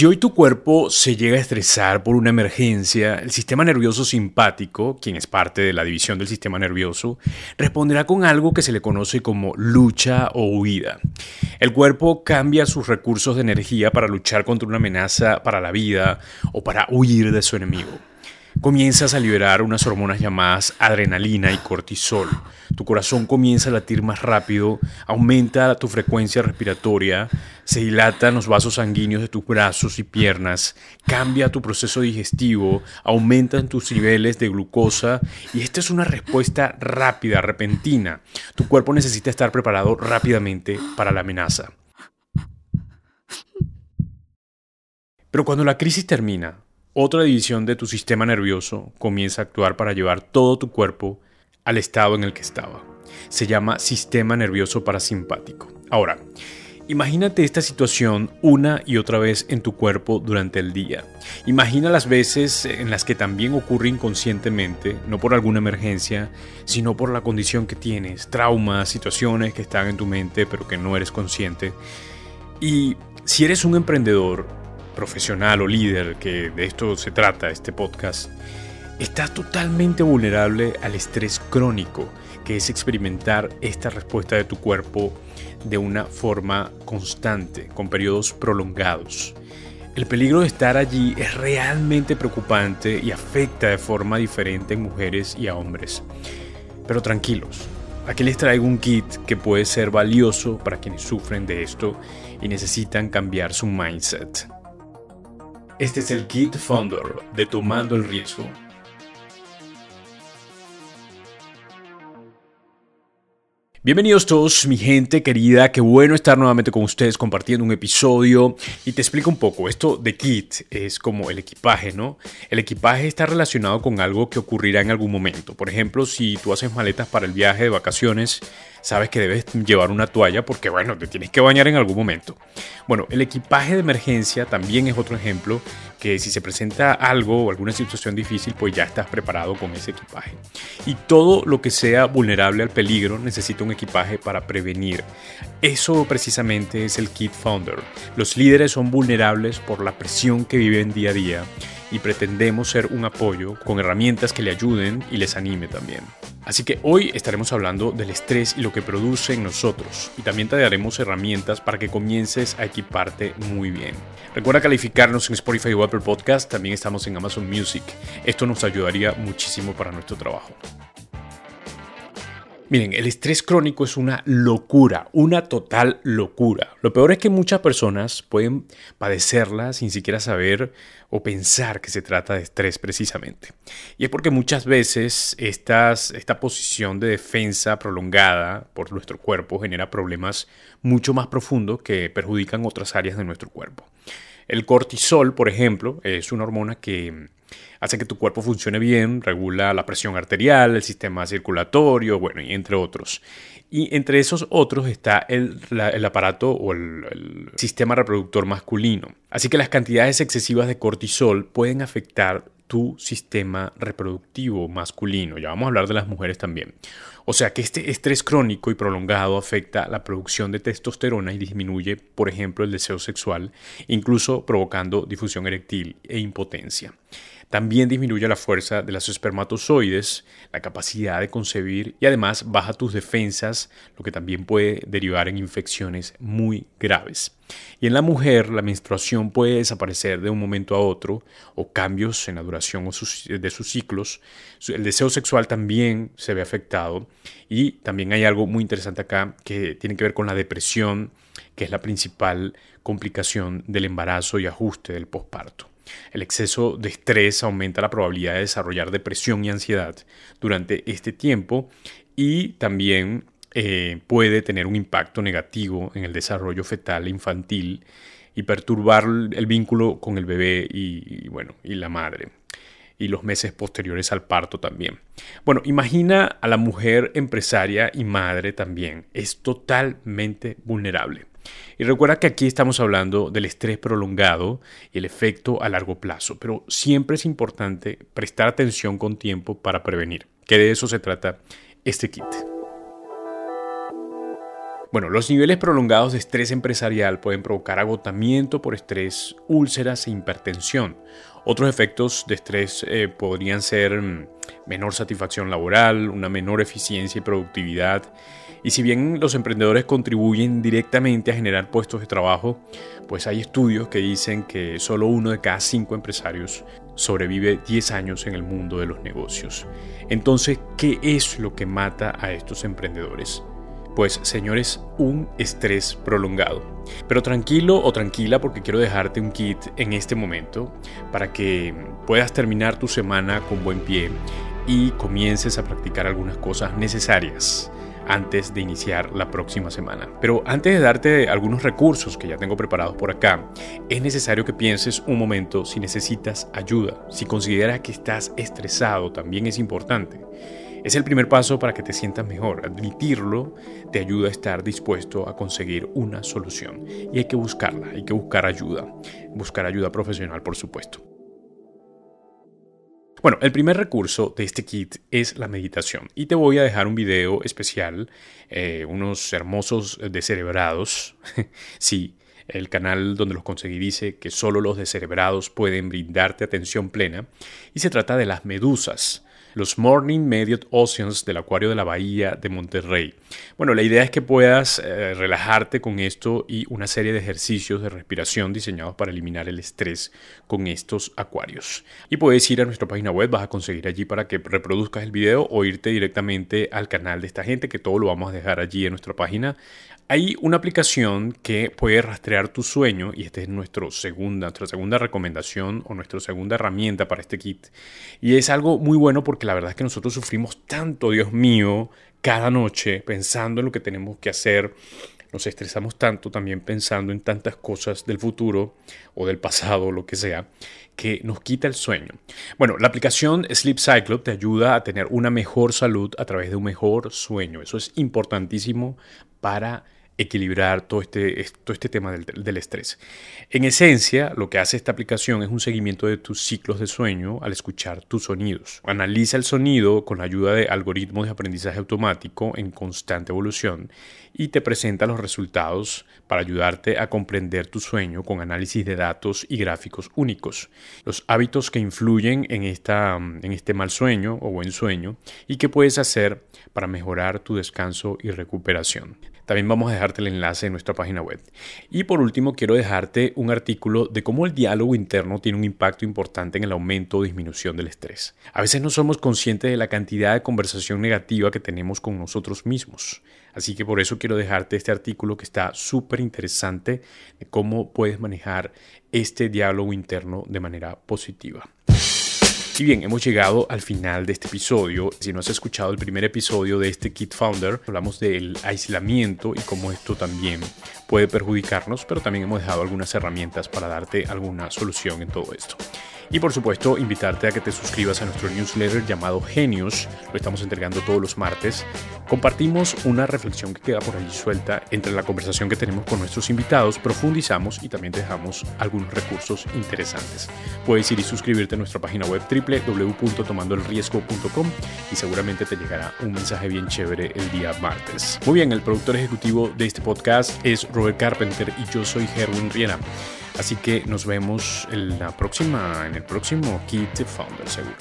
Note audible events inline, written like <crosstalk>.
Si hoy tu cuerpo se llega a estresar por una emergencia, el sistema nervioso simpático, quien es parte de la división del sistema nervioso, responderá con algo que se le conoce como lucha o huida. El cuerpo cambia sus recursos de energía para luchar contra una amenaza para la vida o para huir de su enemigo comienzas a liberar unas hormonas llamadas adrenalina y cortisol. Tu corazón comienza a latir más rápido, aumenta tu frecuencia respiratoria, se dilatan los vasos sanguíneos de tus brazos y piernas, cambia tu proceso digestivo, aumentan tus niveles de glucosa y esta es una respuesta rápida, repentina. Tu cuerpo necesita estar preparado rápidamente para la amenaza. Pero cuando la crisis termina, otra división de tu sistema nervioso comienza a actuar para llevar todo tu cuerpo al estado en el que estaba. Se llama sistema nervioso parasimpático. Ahora, imagínate esta situación una y otra vez en tu cuerpo durante el día. Imagina las veces en las que también ocurre inconscientemente, no por alguna emergencia, sino por la condición que tienes, traumas, situaciones que están en tu mente pero que no eres consciente. Y si eres un emprendedor, profesional o líder, que de esto se trata este podcast, estás totalmente vulnerable al estrés crónico, que es experimentar esta respuesta de tu cuerpo de una forma constante, con periodos prolongados. El peligro de estar allí es realmente preocupante y afecta de forma diferente en mujeres y a hombres. Pero tranquilos, aquí les traigo un kit que puede ser valioso para quienes sufren de esto y necesitan cambiar su mindset. Este es el kit Founder de Tomando el Riesgo. Bienvenidos todos, mi gente querida, qué bueno estar nuevamente con ustedes compartiendo un episodio y te explico un poco, esto de kit es como el equipaje, ¿no? El equipaje está relacionado con algo que ocurrirá en algún momento, por ejemplo, si tú haces maletas para el viaje de vacaciones, sabes que debes llevar una toalla porque, bueno, te tienes que bañar en algún momento. Bueno, el equipaje de emergencia también es otro ejemplo que si se presenta algo o alguna situación difícil, pues ya estás preparado con ese equipaje. Y todo lo que sea vulnerable al peligro necesita un equipaje para prevenir. Eso precisamente es el Kit Founder. Los líderes son vulnerables por la presión que viven día a día y pretendemos ser un apoyo con herramientas que le ayuden y les anime también. Así que hoy estaremos hablando del estrés y lo que produce en nosotros y también te daremos herramientas para que comiences a equiparte muy bien. Recuerda calificarnos en Spotify o Apple Podcast, también estamos en Amazon Music. Esto nos ayudaría muchísimo para nuestro trabajo. Miren, el estrés crónico es una locura, una total locura. Lo peor es que muchas personas pueden padecerla sin siquiera saber o pensar que se trata de estrés precisamente. Y es porque muchas veces esta posición de defensa prolongada por nuestro cuerpo genera problemas mucho más profundos que perjudican otras áreas de nuestro cuerpo. El cortisol, por ejemplo, es una hormona que hace que tu cuerpo funcione bien, regula la presión arterial, el sistema circulatorio, bueno, y entre otros. Y entre esos otros está el, aparato o el, sistema reproductor masculino. Así que las cantidades excesivas de cortisol pueden afectar tu sistema reproductivo masculino. Ya vamos a hablar de las mujeres también. O sea que este estrés crónico y prolongado afecta la producción de testosterona y disminuye, por ejemplo, el deseo sexual, incluso provocando difusión eréctil e impotencia. También disminuye la fuerza de los espermatozoides, la capacidad de concebir y además baja tus defensas, lo que también puede derivar en infecciones muy graves. Y en la mujer la menstruación puede desaparecer de un momento a otro o cambios en la duración de sus ciclos. El deseo sexual también se ve afectado y también hay algo muy interesante acá que tiene que ver con la depresión, que es la principal complicación del embarazo y ajuste del posparto. El exceso de estrés aumenta la probabilidad de desarrollar depresión y ansiedad durante este tiempo y también eh, puede tener un impacto negativo en el desarrollo fetal e infantil y perturbar el vínculo con el bebé y, bueno, y la madre y los meses posteriores al parto también. Bueno, imagina a la mujer empresaria y madre también. Es totalmente vulnerable. Y recuerda que aquí estamos hablando del estrés prolongado y el efecto a largo plazo, pero siempre es importante prestar atención con tiempo para prevenir, que de eso se trata este kit. Bueno, los niveles prolongados de estrés empresarial pueden provocar agotamiento por estrés, úlceras e hipertensión. Otros efectos de estrés eh, podrían ser mm, menor satisfacción laboral, una menor eficiencia y productividad. Y si bien los emprendedores contribuyen directamente a generar puestos de trabajo, pues hay estudios que dicen que solo uno de cada cinco empresarios sobrevive 10 años en el mundo de los negocios. Entonces, ¿qué es lo que mata a estos emprendedores? Pues señores, un estrés prolongado. Pero tranquilo o tranquila porque quiero dejarte un kit en este momento para que puedas terminar tu semana con buen pie y comiences a practicar algunas cosas necesarias antes de iniciar la próxima semana. Pero antes de darte algunos recursos que ya tengo preparados por acá, es necesario que pienses un momento si necesitas ayuda, si consideras que estás estresado, también es importante. Es el primer paso para que te sientas mejor. Admitirlo te ayuda a estar dispuesto a conseguir una solución. Y hay que buscarla, hay que buscar ayuda. Buscar ayuda profesional, por supuesto. Bueno, el primer recurso de este kit es la meditación. Y te voy a dejar un video especial, eh, unos hermosos descerebrados. <laughs> sí, el canal donde los conseguí dice que solo los descerebrados pueden brindarte atención plena. Y se trata de las medusas los Morning Mediate Oceans del Acuario de la Bahía de Monterrey. Bueno, la idea es que puedas eh, relajarte con esto y una serie de ejercicios de respiración diseñados para eliminar el estrés con estos acuarios. Y puedes ir a nuestra página web, vas a conseguir allí para que reproduzcas el video o irte directamente al canal de esta gente, que todo lo vamos a dejar allí en nuestra página. Hay una aplicación que puede rastrear tu sueño y esta es nuestro segunda, nuestra segunda recomendación o nuestra segunda herramienta para este kit. Y es algo muy bueno porque la verdad es que nosotros sufrimos tanto, Dios mío, cada noche pensando en lo que tenemos que hacer. Nos estresamos tanto también pensando en tantas cosas del futuro o del pasado, lo que sea, que nos quita el sueño. Bueno, la aplicación Sleep Cycle te ayuda a tener una mejor salud a través de un mejor sueño. Eso es importantísimo para equilibrar todo este, todo este tema del, del, estrés. En esencia, lo que hace esta aplicación es un seguimiento de tus ciclos de sueño al escuchar tus sonidos. Analiza el sonido con la ayuda de algoritmos de aprendizaje automático en constante evolución y te presenta los resultados para ayudarte a comprender tu sueño con análisis de datos y gráficos únicos. Los hábitos que influyen en, esta, en este mal sueño o buen sueño y qué puedes hacer para mejorar tu descanso y recuperación. También vamos a dejarte el enlace en nuestra página web. Y por último, quiero dejarte un artículo de cómo el diálogo interno tiene un impacto importante en el aumento o disminución del estrés. A veces no somos conscientes de la cantidad de conversación negativa que tenemos con nosotros mismos. Así que por eso quiero dejarte este artículo que está súper interesante de cómo puedes manejar este diálogo interno de manera positiva. Y bien, hemos llegado al final de este episodio. Si no has escuchado el primer episodio de este Kit Founder, hablamos del aislamiento y cómo esto también puede perjudicarnos, pero también hemos dejado algunas herramientas para darte alguna solución en todo esto. Y por supuesto, invitarte a que te suscribas a nuestro newsletter llamado Genius. Lo estamos entregando todos los martes. Compartimos una reflexión que queda por allí suelta entre la conversación que tenemos con nuestros invitados, profundizamos y también dejamos algunos recursos interesantes. Puedes ir y suscribirte a nuestra página web www.tomandoelriesgo.com y seguramente te llegará un mensaje bien chévere el día martes. Muy bien, el productor ejecutivo de este podcast es Robert Carpenter y yo soy Herwin Riera. Así que nos vemos en la próxima, en el próximo Kit Founder seguro.